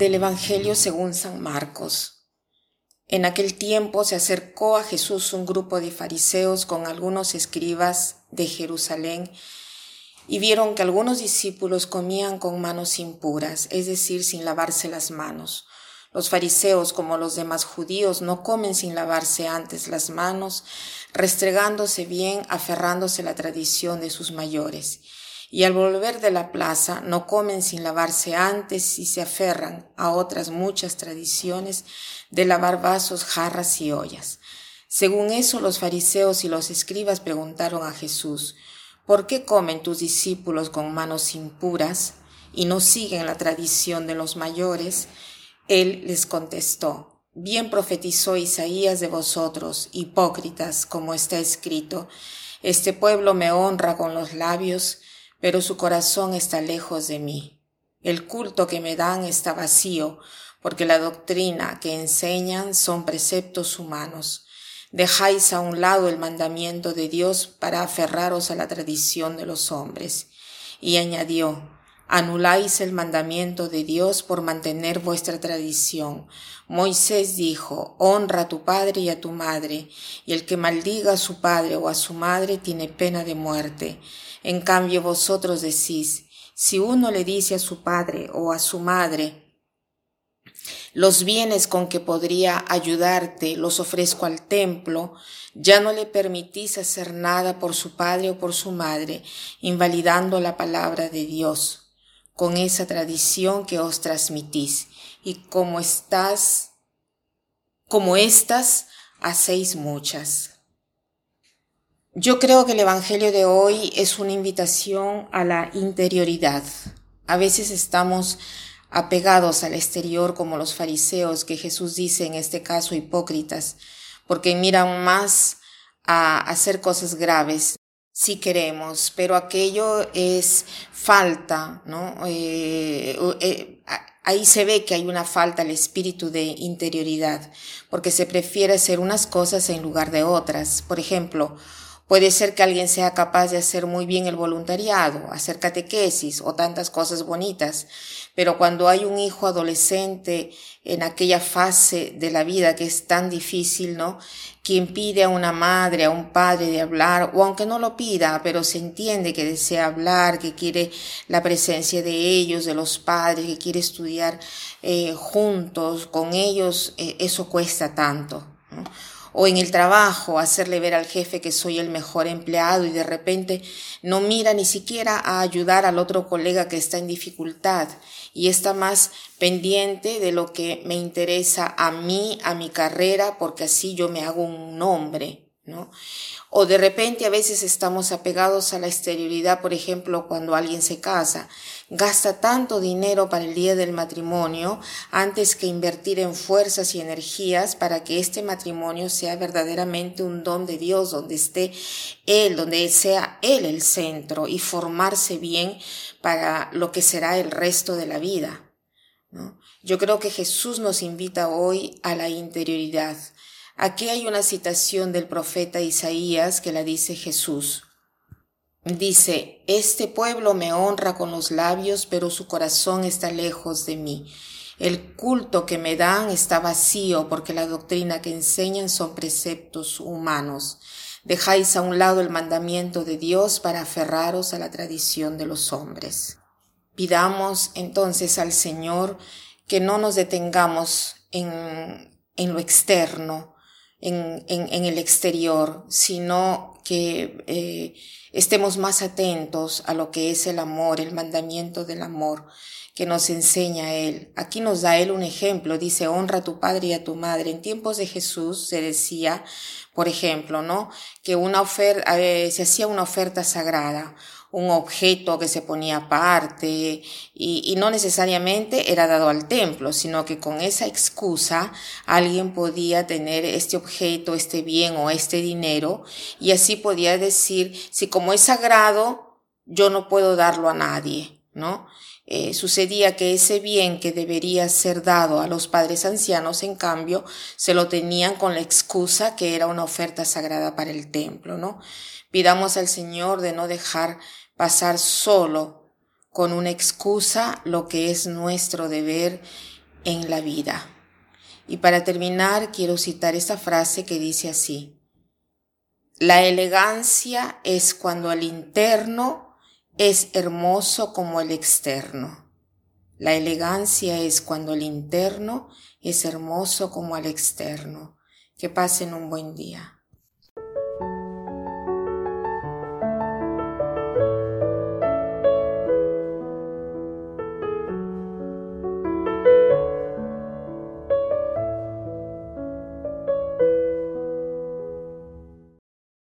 del Evangelio según San Marcos. En aquel tiempo se acercó a Jesús un grupo de fariseos con algunos escribas de Jerusalén y vieron que algunos discípulos comían con manos impuras, es decir, sin lavarse las manos. Los fariseos, como los demás judíos, no comen sin lavarse antes las manos, restregándose bien, aferrándose a la tradición de sus mayores y al volver de la plaza no comen sin lavarse antes y se aferran a otras muchas tradiciones de lavar vasos, jarras y ollas. Según eso, los fariseos y los escribas preguntaron a Jesús, ¿por qué comen tus discípulos con manos impuras y no siguen la tradición de los mayores? Él les contestó, bien profetizó Isaías de vosotros, hipócritas, como está escrito, este pueblo me honra con los labios, pero su corazón está lejos de mí. El culto que me dan está vacío, porque la doctrina que enseñan son preceptos humanos. Dejáis a un lado el mandamiento de Dios para aferraros a la tradición de los hombres. Y añadió, anuláis el mandamiento de Dios por mantener vuestra tradición. Moisés dijo, honra a tu padre y a tu madre, y el que maldiga a su padre o a su madre tiene pena de muerte. En cambio vosotros decís, si uno le dice a su padre o a su madre, los bienes con que podría ayudarte los ofrezco al templo, ya no le permitís hacer nada por su padre o por su madre, invalidando la palabra de Dios, con esa tradición que os transmitís, y como estás, como estas, hacéis muchas. Yo creo que el Evangelio de hoy es una invitación a la interioridad. A veces estamos apegados al exterior como los fariseos que Jesús dice en este caso hipócritas, porque miran más a hacer cosas graves si queremos, pero aquello es falta, ¿no? Eh, eh, ahí se ve que hay una falta al espíritu de interioridad, porque se prefiere hacer unas cosas en lugar de otras. Por ejemplo, Puede ser que alguien sea capaz de hacer muy bien el voluntariado, hacer catequesis o tantas cosas bonitas, pero cuando hay un hijo adolescente en aquella fase de la vida que es tan difícil, ¿no? Quien pide a una madre, a un padre de hablar, o aunque no lo pida, pero se entiende que desea hablar, que quiere la presencia de ellos, de los padres, que quiere estudiar eh, juntos con ellos, eh, eso cuesta tanto. O en el trabajo, hacerle ver al jefe que soy el mejor empleado y de repente no mira ni siquiera a ayudar al otro colega que está en dificultad y está más pendiente de lo que me interesa a mí, a mi carrera, porque así yo me hago un nombre, O de repente a veces estamos apegados a la exterioridad, por ejemplo, cuando alguien se casa, gasta tanto dinero para el día del matrimonio antes que invertir en fuerzas y energías para que este matrimonio sea verdaderamente un don de Dios, donde esté Él, donde sea Él el centro y formarse bien para lo que será el resto de la vida. Yo creo que Jesús nos invita hoy a la interioridad, Aquí hay una citación del profeta Isaías que la dice Jesús. Dice, Este pueblo me honra con los labios, pero su corazón está lejos de mí. El culto que me dan está vacío porque la doctrina que enseñan son preceptos humanos. Dejáis a un lado el mandamiento de Dios para aferraros a la tradición de los hombres. Pidamos entonces al Señor que no nos detengamos en, en lo externo, en, en, el exterior, sino que eh, estemos más atentos a lo que es el amor, el mandamiento del amor que nos enseña Él. Aquí nos da Él un ejemplo, dice, honra a tu padre y a tu madre. En tiempos de Jesús se decía, por ejemplo, ¿no? Que una oferta, eh, se hacía una oferta sagrada un objeto que se ponía aparte y, no necesariamente era dado al templo, sino que con esa excusa alguien podía tener este objeto, este bien o este dinero y así podía decir, si como es sagrado, yo no puedo darlo a nadie, ¿no? Eh, sucedía que ese bien que debería ser dado a los padres ancianos, en cambio, se lo tenían con la excusa que era una oferta sagrada para el templo, ¿no? Pidamos al Señor de no dejar pasar solo con una excusa lo que es nuestro deber en la vida. Y para terminar, quiero citar esta frase que dice así. La elegancia es cuando el interno es hermoso como el externo. La elegancia es cuando el interno es hermoso como el externo. Que pasen un buen día.